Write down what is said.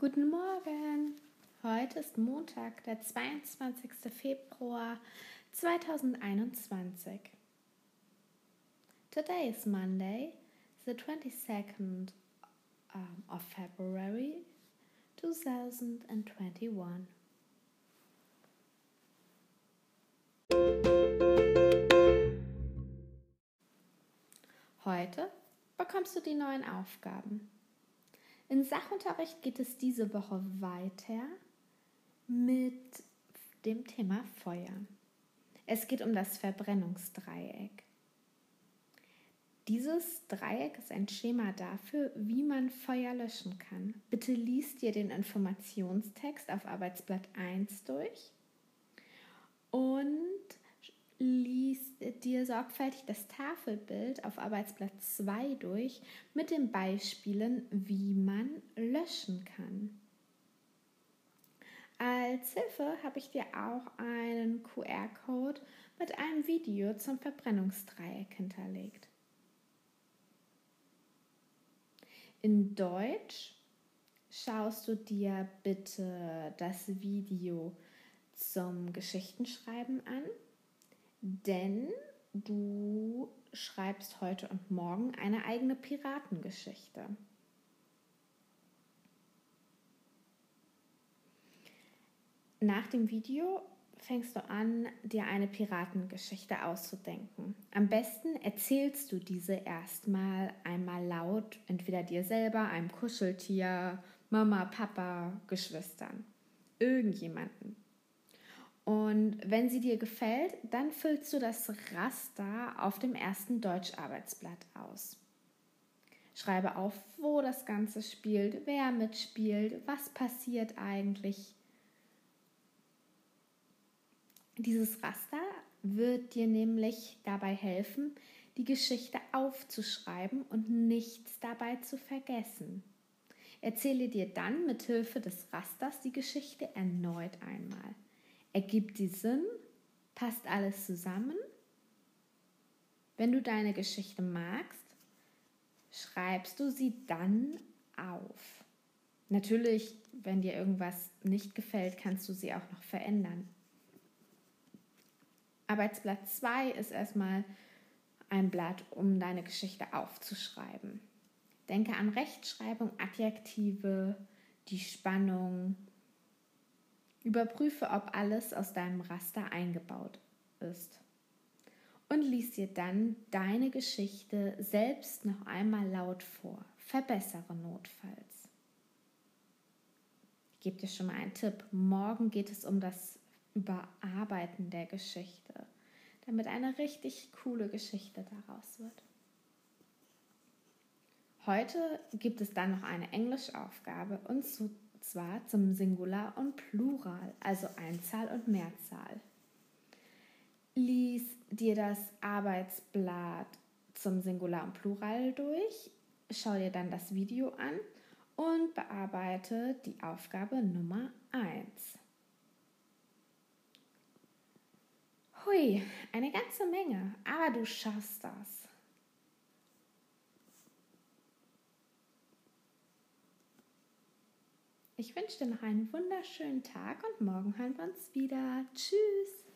Guten Morgen. Heute ist Montag, der 22. Februar 2021. Today is Monday, the 22nd um, of February 2021. Heute bekommst du die neuen Aufgaben. In Sachunterricht geht es diese Woche weiter mit dem Thema Feuer. Es geht um das Verbrennungsdreieck. Dieses Dreieck ist ein Schema dafür, wie man Feuer löschen kann. Bitte liest dir den Informationstext auf Arbeitsblatt 1 durch und lies dir sorgfältig das Tafelbild auf Arbeitsblatt 2 durch mit den Beispielen, wie man löschen kann. Als Hilfe habe ich dir auch einen QR-Code mit einem Video zum Verbrennungsdreieck hinterlegt. In Deutsch schaust du dir bitte das Video zum Geschichtenschreiben an denn du schreibst heute und morgen eine eigene Piratengeschichte. Nach dem Video fängst du an, dir eine Piratengeschichte auszudenken. Am besten erzählst du diese erstmal einmal laut, entweder dir selber, einem Kuscheltier, Mama, Papa, Geschwistern, irgendjemanden. Und wenn sie dir gefällt, dann füllst du das Raster auf dem ersten Deutscharbeitsblatt aus. Schreibe auf, wo das Ganze spielt, wer mitspielt, was passiert eigentlich. Dieses Raster wird dir nämlich dabei helfen, die Geschichte aufzuschreiben und nichts dabei zu vergessen. Erzähle dir dann mit Hilfe des Rasters die Geschichte erneut einmal. Ergibt die Sinn? Passt alles zusammen? Wenn du deine Geschichte magst, schreibst du sie dann auf. Natürlich, wenn dir irgendwas nicht gefällt, kannst du sie auch noch verändern. Arbeitsblatt 2 ist erstmal ein Blatt, um deine Geschichte aufzuschreiben. Denke an Rechtschreibung, Adjektive, die Spannung, Überprüfe, ob alles aus deinem Raster eingebaut ist. Und lies dir dann deine Geschichte selbst noch einmal laut vor. Verbessere notfalls. Ich gebe dir schon mal einen Tipp. Morgen geht es um das Überarbeiten der Geschichte, damit eine richtig coole Geschichte daraus wird. Heute gibt es dann noch eine Englischaufgabe und zu zwar zum Singular und Plural, also Einzahl und Mehrzahl. Lies dir das Arbeitsblatt zum Singular und Plural durch, schau dir dann das Video an und bearbeite die Aufgabe Nummer 1. Hui, eine ganze Menge, aber du schaffst das. Ich wünsche dir noch einen wunderschönen Tag und morgen hören wir uns wieder. Tschüss!